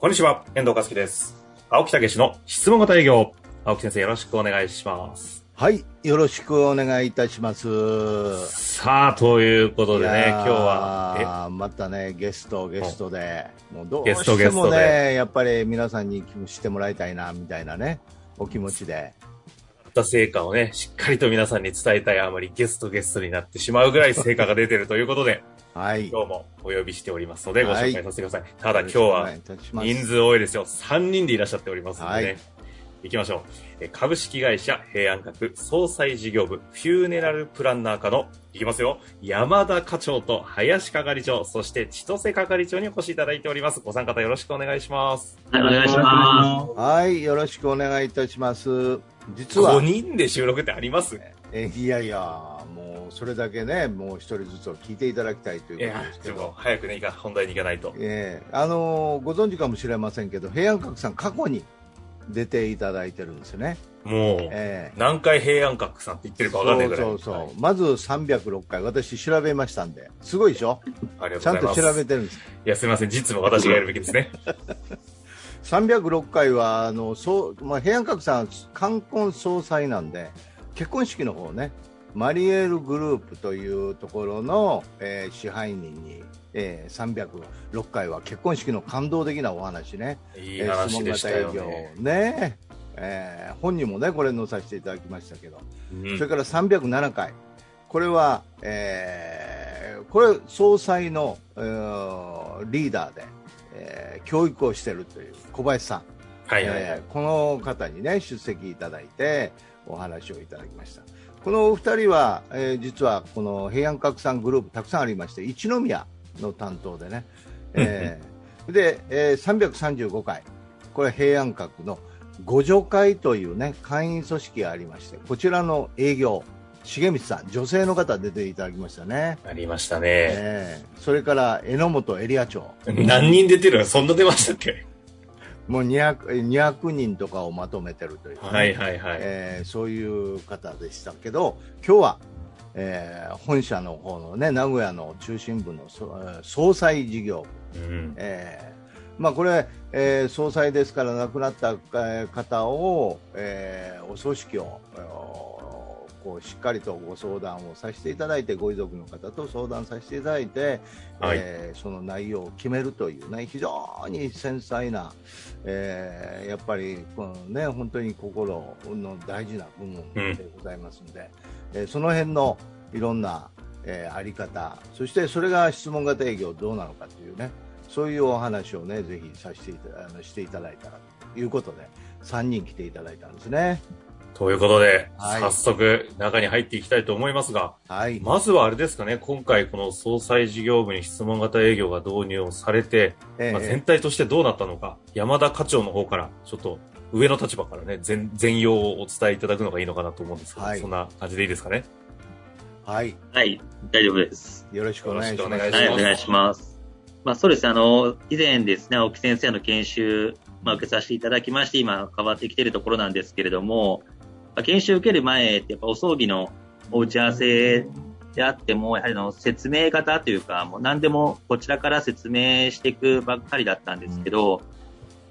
こんにちは、遠藤和樹です。青木武の質問型営業。青木先生、よろしくお願いします。はい、よろしくお願いいたします。さあ、ということでね、今日は、またね、ゲスト、ゲストで、もうどうゲストしてもね、やっぱり皆さんにしてもらいたいな、みたいなね、お気持ちで。た成果をね、しっかりと皆さんに伝えたいあまりゲストゲストになってしまうぐらい成果が出てるということで、はい。今日もお呼びしておりますので、ごはい紹介させてください。ただ今日は人数多いですよ。3人でいらっしゃっておりますのでね。はい行きましょう。え株式会社平安閣総裁事業部フューネラルプランナー課の、いきますよ、山田課長と林係長、そして千歳係長にお越しいただいております。ご参加よろしくお願いします。はい、お願いしまはい、よろしくお願いいたします。実は5、人で収録ってあります？えいやいや、もうそれだけね、もう一人ずつを聞いていただきたいということです、けど。早くね、いか本題に行かないと。ええあのーご存知かもしれませんけど、平安閣さん、過去に出ていただいてるんですね。もう、ええ何回平安閣さんって言ってるかわかんないぐらい。そうそうそう、はいまず306回、私調べましたんで、すごいでしょ、ありがちゃんととうございます。調べてるんです。いや、すみません。実務私がやるべきですね。306回はあのそう、まあ、平安閣さん、冠婚葬祭なんで、結婚式の方ね、マリエールグループというところの、えー支配人に、えー306回は結婚式の感動的なお話ね、いいえー話でしたよね。業ね、えー本人もね、これ載させていただきましたけど、うんそれから307回、これは、えーこれ、総裁の、えーリーダーで、えー教育をしているという小林さん、はいはいはい。えーこの方に、ね、出席いただいてお話をいただきました。このお二人は、えー実はこの平安閣さんグループたくさんありまして一宮の担当でね、えーで、えー335回。これ平安閣の互助会というね会員組織がありましてこちらの営業重光さん女性の方出ていただきましたね、ありましたね。えーそれから榎本エリア長。何人出てるの？そんな出ましたっけ？もう 200, 200人とかをまとめてるというね、はいはいはい。えーそういう方でしたけど今日は、えー本社の方のね名古屋の中心部の総裁事業。部、うん。えーまあ、これ、えー総裁ですから亡くなったえー方を、えーお葬式をえーこうしっかりとご相談をさせていただいてご遺族の方と相談させていただいて、はいえーその内容を決めるというね非常に繊細な、えーやっぱりこの、ね、本当に心の大事な部分でございますので、えーその辺のいろんな、えーあり方そしてそれが質問型営業どうなのかというねそういうお話をねぜひさせていたあのしていただいたらということで3人来ていただいたんですね。ということで、はい早速中に入っていきたいと思いますが、はい、まずはあれですかね、今回この総裁事業部に質問型営業が導入をされて、えーまあ、全体としてどうなったのか、山田課長の方から、ちょっと上の立場からね、全全容をお伝えいただくのがいいのかなと思うんですけど、はいそんな感じでいいですかね？はい、す。はい、大丈夫です。よろしくお願いします。よろしくお願いしますはい、お願いします。まあそうですね、あの、以前ですね、青木先生の研修、まあ受けさせていただきまして、今変わってきているところなんですけれども、まあ、研修受ける前ってやっぱお葬儀のお打ち合わせであっても、やはりあの説明型というか、もう何でもこちらから説明していくばっかりだったんですけど、やっ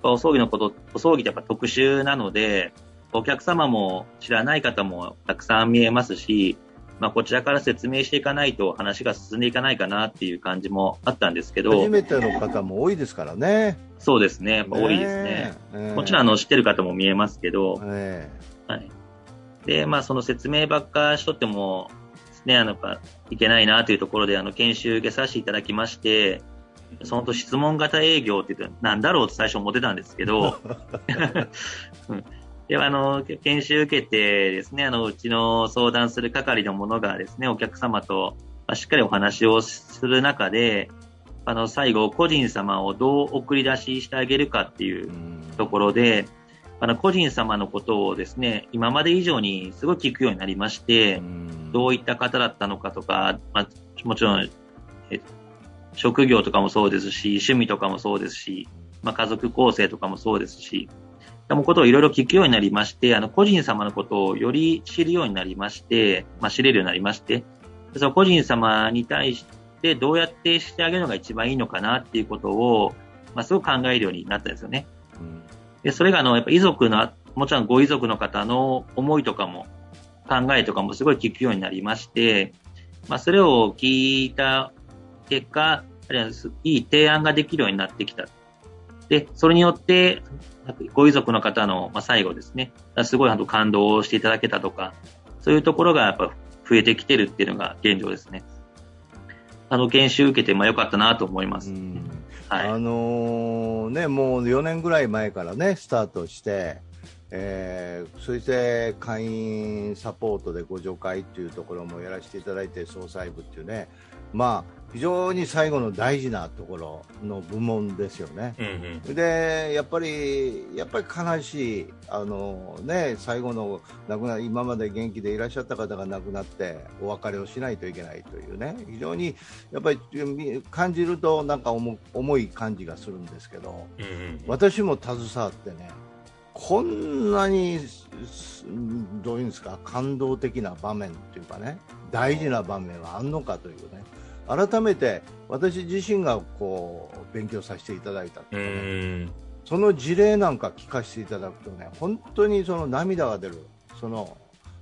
ぱお葬儀のこと、お葬儀ってやっぱ特殊なので、お客様も知らない方もたくさん見えますし、まあ、こちらから説明していかないと話が進んでいかないかなっていう感じもあったんですけど初、めての方も多いですからね。そうですね、やっぱ多いですね。え。もちろんあの知ってる方も見えますけど、えはい。で、まあその説明ばっかしとっても、ね、あの、いけないなというところで、あの、研修受けさせていただきまして、そのと質問型営業って言って、なんだろうと最初思ってたんですけど、うん。で、あの、研修受けてですね、あの、うちの相談する係の者がですね、お客様と、まあしっかりお話をする中で、あの、最後、個人様をどう送り出ししてあげるかっていうところで、あの個人様のことをですね、今まで以上にすごい聞くようになりまして、どういった方だったのかとか、まあ、もちろん、え職業とかもそうですし、趣味とかもそうですし、まあ、家族構成とかもそうですし、のことをいろいろ聞くようになりまして、あの、個人様のことをより知るようになりまして、まあ、知れるようになりまして、その個人様に対してどうやってしてあげるのが一番いいのかなっていうことを、まあ、すごく考えるようになったんですよね。うんで、それがあの、やっぱ遺族の、もちろんご遺族の方の思いとかも、考えとかもすごい聞くようになりまして、まあ、それを聞いた結果、あるいはいい提案ができるようになってきた。で、それによって、ご遺族の方の、まあ、最後ですね、すごい感動をしていただけたとか、そういうところがやっぱ増えてきてるっていうのが現状ですね。あの、研修受けて、まあ、良かったなと思います。うんはい。あのーね、もう4年ぐらい前からね、スタートして、えーそして会員サポートでご助会っていうところもやらせていただいて、総裁部っていうね、まあ、非常に最後の大事なところの部門ですよね。うんうん。でやっぱり、やっぱり悲しい、あのね、最後の亡くな今まで元気でいらっしゃった方が亡くなってお別れをしないといけないというね、非常にやっぱりみ感じるとなんか重重い感じがするんですけど、うんうん。私も携わってね、こんなにすどういうんですか感動的な場面っていうかね、大事な場面はあんのかというね。改めて私自身がこう勉強させていただいたってういうかねん。その事例なんか聞かせていただくとね、本当にその涙が出る、その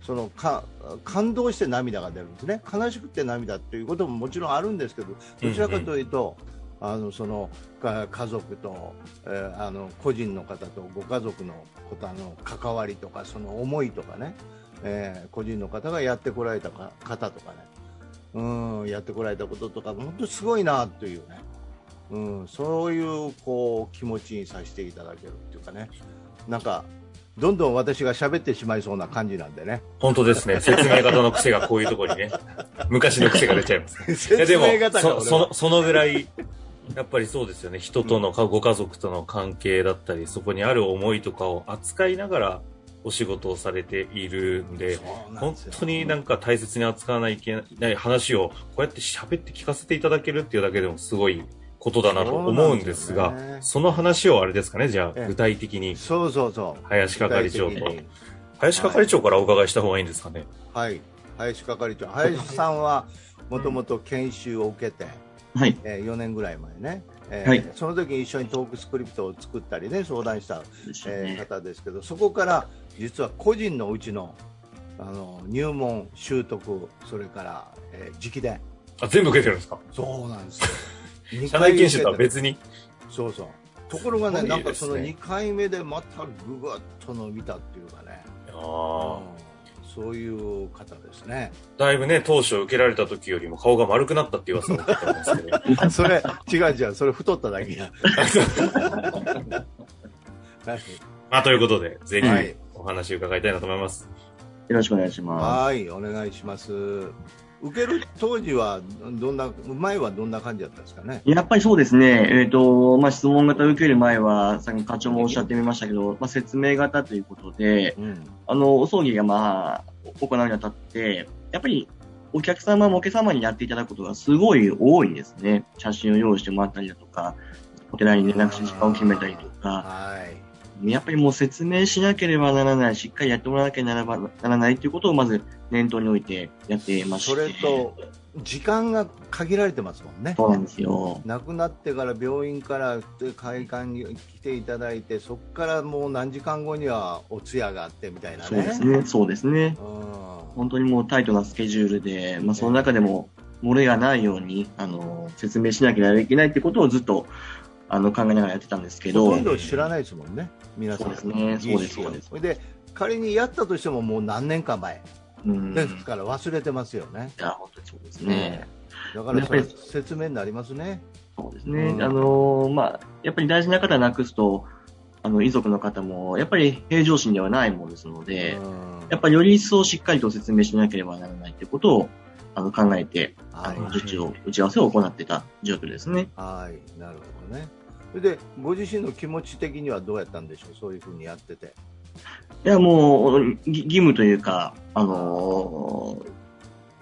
そのか感動して涙が出るんですね、悲しくて涙っていうことももちろんあるんですけど、どちらかというと、あのそのか家族と、えーあの個人の方とご家族の方の関わりとか、その思いとかね、えー個人の方がやってこられたか方とかね、うん、やってこられたこととか、本当にすごいなというね。うん、そういうこう気持ちにさせていただけるっていうかね、なんかどんどん私が喋ってしまいそうな感じなんでね、本当ですね。説明型の癖がこういうところにね、昔の癖が出ちゃいます。でも説明その、そのぐらい、やっぱりそうですよね。人との、ご家族との関係だったり、そこにある思いとかを扱いながらお仕事をされているんで、本当になんか大切に扱わないといけない話を、こうやって喋って聞かせていただけるっていうだけでもすごいことだなと思うんですが、そねその話をあれですかね、じゃええ。あ、具体的に、そうそうそう、林係長と。林係長からお伺いした方がいいんですかね？はい、林係長、林さんはもともと研修を受けて、はい。えー4年ぐらい前ね、えーはいその時に一緒にトークスクリプトを作ったりね、相談した、えーね。方ですけど、そこから実は個人のうちのあの入門、習得、それから、えー直伝、あ、全部受けてるんですか？そうなんですよ。二社内研修とは別に？そうそう。ところがね、すごいなんかその2回目でまたぐぐっと伸びたっていうかね、ああ。うんそういう方ですね。だいぶね、当初受けられた時よりも顔が丸くなったって噂を聞いてますけど。それ、違う違う、それ太っただけや。はいまあ、ということで、ぜひはいお話伺いたいなと思います。よろしくお願いしまはい、お願いします。受ける当時は、どんな、前はどんな感じだったんですかね？す。やっぱりそうですね、えっ、と、まあ、質問型受ける前は、さっき課長もおっしゃってみましたけど、まあ、説明型ということで、うん。あの、お葬儀がまあ、行うにあたって、やっぱり、お客様、お客様にやっていただくことがすごい多いですね。写真を用意してもらったりだとか、お寺に連絡して時間を決めたりとか、はい。やっぱりもう説明しなければならない、しっかりやってもらわなければならないということをまず念頭に置いてやってまして。それと、時間が限られてますもんね。そうなんですよ。亡くなってから病院から会館に来ていただいて、そこからもう何時間後にはお通夜があってみたいなね。そうですね。そうですね。うん本当にもうタイトなスケジュールで、まあ、その中でも漏れがないように、あの、説明しなければいけないってことをずっと、あの、考えながらやってたんですけどほとん、ど知らないですもんね、皆さん。そうですねそうですそうですで、仮にやったとしてももう何年か前。うん。ですから忘れてますよね。いや、本当にそうですね。だからそれやっぱ説明になりますね。そうですね。うんあの、まあ、やっぱり大事な方を亡くすと、あの、遺族の方も、やっぱり平常心ではないものですので、うんやっぱりより一層しっかりと説明しなければならないということを、あの、考えて、あの、はい受注を、打ち合わせを行ってた状況ですね。はい、なるほどね。それで、ご自身の気持ち的にはどうやったんでしょう、そういうふうにやってて。いや、もう、ぎ義務というか、あのー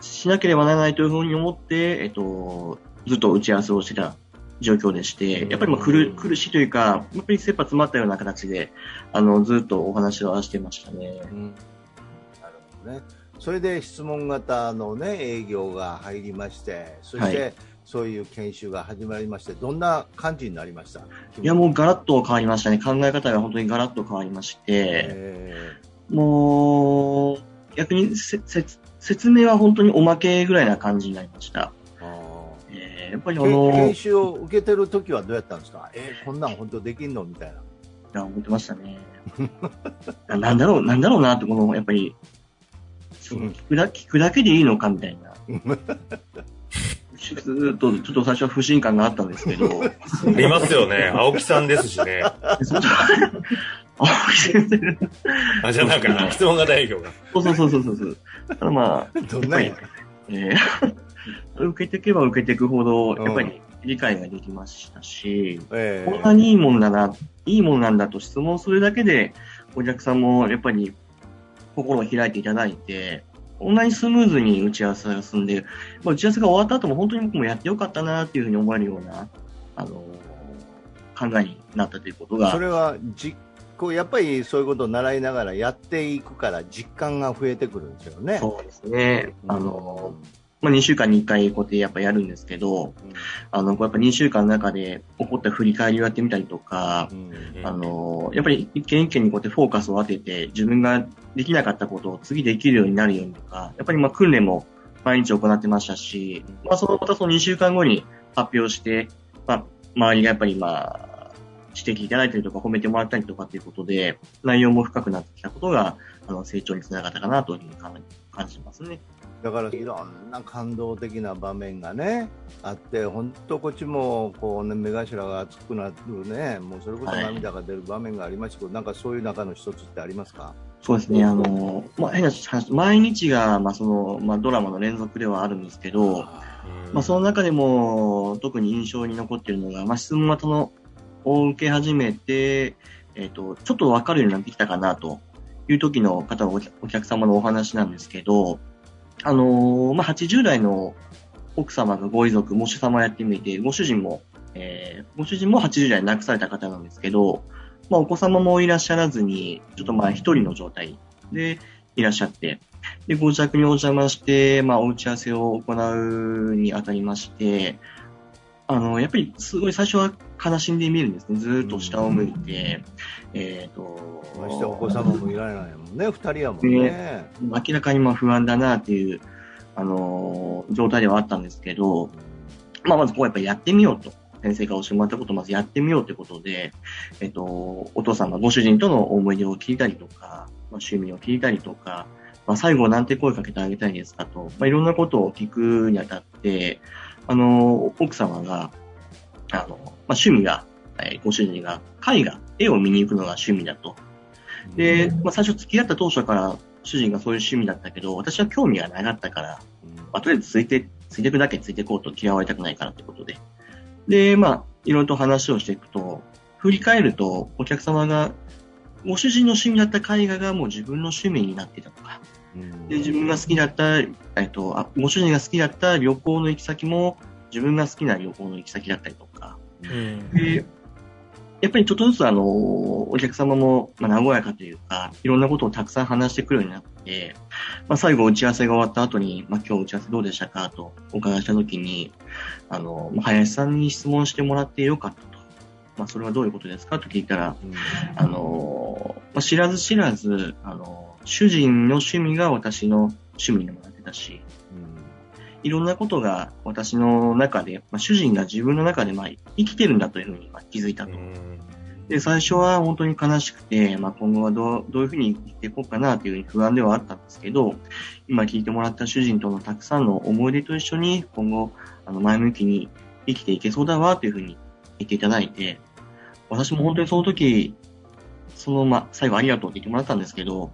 しなければならないというふうに思って、えっと、ずっと打ち合わせをしてた状況でして、やっぱりまあ苦苦しいというか、やっぱり切羽詰まったような形で、あの、ずっとお話はしてましたね。なるほどね。それで質問型のね、営業が入りまして、そして、はいそういう研修が始まりまして、どんな感じになりました？いや、もうガラッと変わりましたね。考え方が本当にガラッと変わりまして、えもう、逆にせせ説明は本当におまけぐらいな感じになりました。えーやっぱりあの、研修を受けてる時はどうやったんですか？えーこんなん本当できんの？みたいな。いや、思ってましたね。ななんだろう、なんだろうなって、この、やっぱり、その聞くだ聞くだけでいいのかみたいな。ずーっと、ちょっと最初は不信感があったんですけど、ありますよね。青木さんですしね。青木先生あ、じゃあなんか、質問が代表が。そうそうそうそうそう。ただまあ、どんなんや。えー 受けていけば受けていくほど、うんやっぱり理解ができましたし、えこんなにいいものだな、いいものなんだと質問するだけで、お客さんもやっぱり心を開いていただいて、こんなにスムーズに打ち合わせが進んで、まあ、打ち合わせが終わった後も本当に僕もやってよかったなっていうふうに思えるような、あの考えになったということが、それは実行やっぱりそういうことを習いながらやっていくから実感が増えてくるんですよね。そうですね。あの、まあ、2週間に1回こうやってやっぱやるんですけど、あの、こうやっぱ2週間の中で起こった振り返りをやってみたりとか、うんあの、やっぱり一件一件にこうやってフォーカスを当てて、自分ができなかったことを次できるようになるようにとか、やっぱりまあ訓練も毎日行ってましたし、まあそのまたその2週間後に発表して、まあ周りがやっぱりまあ、指摘いただいたりとか褒めてもらったりとかっていうことで、内容も深くなってきたことが、あの、成長につながったかなというふうに感感じますね。だからいろんな感動的な場面がねあって本当こっちもこう、ね、目頭が熱くなるねもうそれこそ涙が出る場面がありましたけど、なんかそういう中の一つってありますか？そうですね、あの、まあ、変な話、毎日が、まあ、その、まあ、ドラマの連続ではあるんですけど、まあ、その中でも、特に印象に残っているのが、まあ、質問型の、を受け始めて、えっ、と、ちょっとわかるようになってきたかな、という時の方のお客様のお話なんですけど、あのーまあ、80代の奥様がご遺族、もし様やってみて、ご主人も、えーご主人も80代で亡くされた方なんですけど、まあ、お子様もいらっしゃらずに、ちょっとまあ、一人の状態でいらっしゃって、で、ご自宅にお邪魔して、まあ、お打ち合わせを行うにあたりまして、あの、やっぱりすごい最初は悲しんで見えるんですね。ずーっと下を向いて、えっ、と、ましてお子様もいられないもんね二人やもんね明らかにまあ不安だなっていう、あの状態ではあったんですけど、まあ、まずこうやっぱりやってみようと。先生が教えてもらったことをまずやってみようということで、えっと、お父様、ご主人との思い出を聞いたりとか、まあ、趣味を聞いたりとか、まあ、最後なんて声かけてあげたいですかと、まあ、いろんなことを聞くにあたって、あの、奥様が、あの、まあ、趣味が、えーご主人が絵画、絵を見に行くのが趣味だと。で、まあ、最初付き合った当初から主人がそういう趣味だったけど、私は興味がなかったから、まあ、とりあえずついて、ついていくだけついていこうと嫌われたくないからってことで。で、まあ、いろいろと話をしていくと、振り返ると、お客様が、ご主人の趣味だった絵画がもう自分の趣味になっていたとか、で、自分が好きだった、えっと、あご主人が好きだった旅行の行き先も、自分が好きな旅行の行き先だったりとか、うん。で、やっぱりちょっとずつあの、お客様も、まあ、和やかというか、いろんなことをたくさん話してくるようになって、まあ、最後打ち合わせが終わった後に、まあ、今日打ち合わせどうでしたかとお伺いした時に、あの、まあ林さんに質問してもらってよかったと。まあ、それはどういうことですかと聞いたら、あの、まあ、知らず知らず、あの、主人の趣味が私の趣味にもなってたし、いろんなことが私の中で、まあ、主人が自分の中でまあ生きてるんだというふうにまあ気づいたと。で、最初は本当に悲しくて、まあ、今後はどうどういうふうに生きていこうかなというふうに不安ではあったんですけど、今聞いてもらった主人とのたくさんの思い出と一緒に今後、あの前向きに生きていけそうだわというふうに言っていただいて、私も本当にその時、その、まあ、最後ありがとうって言ってもらったんですけど、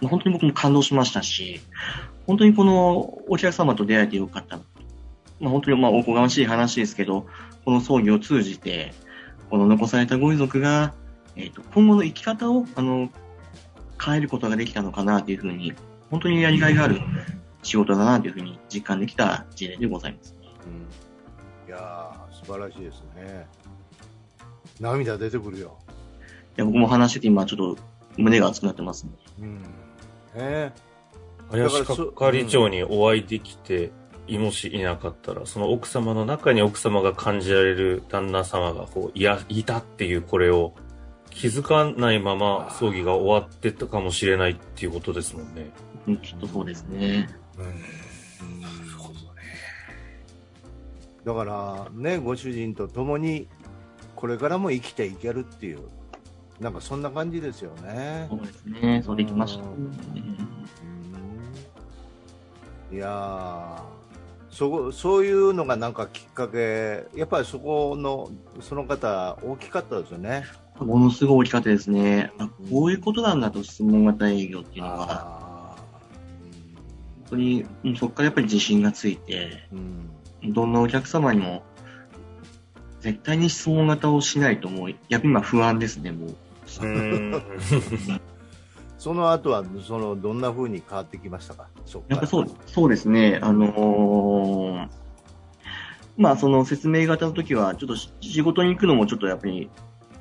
まあ本当に僕も感動しましたし、本当にこのお客様と出会えてよかったな。まあ、本当にまあおこがましい話ですけど、この葬儀を通じて、この残されたご遺族が、えっ、と、今後の生き方を、あの、変えることができたのかなというふうに、本当にやりがいがある仕事だなというふうに実感できた事例でございます。いやー素晴らしいですね涙出てくるよ、いや僕も話してて今ちょっと胸が熱くなってますね。うんね林係長にお会いできて、もしいなかったら、その奥様の中に奥様が感じられる旦那様がこういやいたっていうこれを気づかないまま葬儀が終わってたかもしれないっていうことですもんね。うんきっとそうですね。だからね、ご主人と共にこれからも生きていけるっていう、なんかそんな感じですよね。そうですね。そうできました。うんいやーそこそういうのがなんかきっかけ、やっぱりそこのその方、大きかったですよね。ものすごい大きかったですね。あこういうことなんだと、質問型営業っていうのは、あ本当にうんそこからやっぱり自信がついて、ーうんどんなお客様にも、絶対に質問型をしないと、もう逆に今不安ですね、もう。うん。その後はそのどんな風に変わってきましたか、やっぱそう、そうですね。あのーまあその説明型の時は、ちょっとし仕事に行くのもちょっとやっぱり、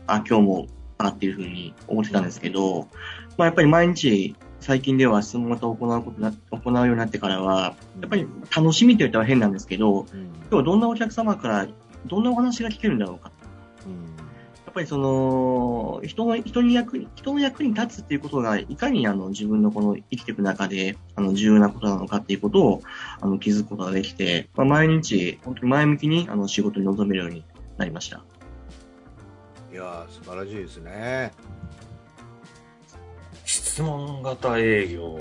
あ、今日も、あっていうふうに思ってたんですけど、まあやっぱり毎日、最近では質問型を行うことな、行うようになってからは、やっぱり楽しみと言ったら変なんですけど、うん今日はどんなお客様から、どんなお話が聞けるんだろうか。ぱりその、人の、人に役に、人の役に立つっていうことが、いかにあの、自分のこの生きていく中で、あの、重要なことなのかっていうことを、あの、気づくことができて、まあ、毎日、本当に前向きに、あの、仕事に臨めるようになりました。いやー素晴らしいですね。質問型営業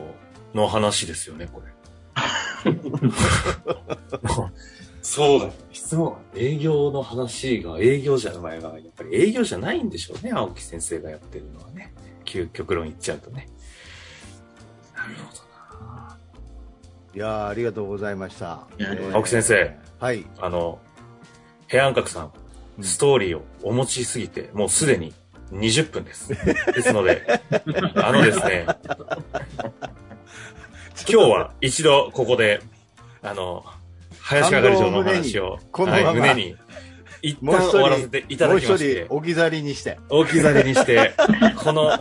の話ですよね、これ。そうだよ。質問、営業の話が営業じゃないが、やっぱり営業じゃないんでしょうね、青木先生がやってるのはね。究極論言っちゃうとね。なるほどな。いやーありがとうございました。えー青木先生。はい。あの、平安閣さん、うんストーリーをお持ちすぎて、もうすでに20分です。ですので、あのですね、今日は一度ここで、あの、林係長のお話を、このまま胸に、一旦終わらせていただきましてもう一人、置き去りにして。置き去りにして、この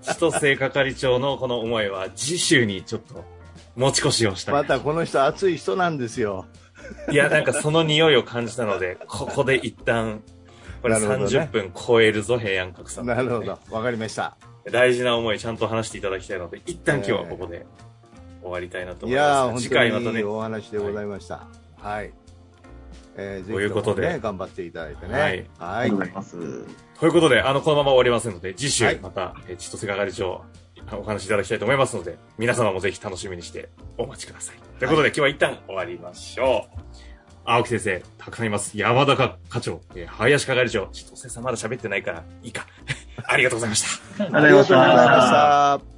千歳係長のこの思いは次週にちょっと持ち越しをしたい。またこの人熱い人なんですよ。いや、なんかその匂いを感じたので、ここで一旦、これなるほどね30分超えるぞ、平安閣さん、なるほど。わかりました。大事な思いちゃんと話していただきたいので、一旦今日はここで終わりたいなとい思います。やー本次回またねお話でございました。はい。えー、ぜひということで頑張っていただいてね。はいはいありがとうございます。ということで、あの、このまま終わりませんので、次はい週また、えー千歳係長、お話しいただきたいと思いますので、皆様もぜひ楽しみにしてお待ちください。ということで、今日は一旦終わりましょう。青木先生、たくさんいます。山田課長、えー林係長、千歳さんまだ喋ってないから、いいか。ありがとうございました。ありがとうございまし。た。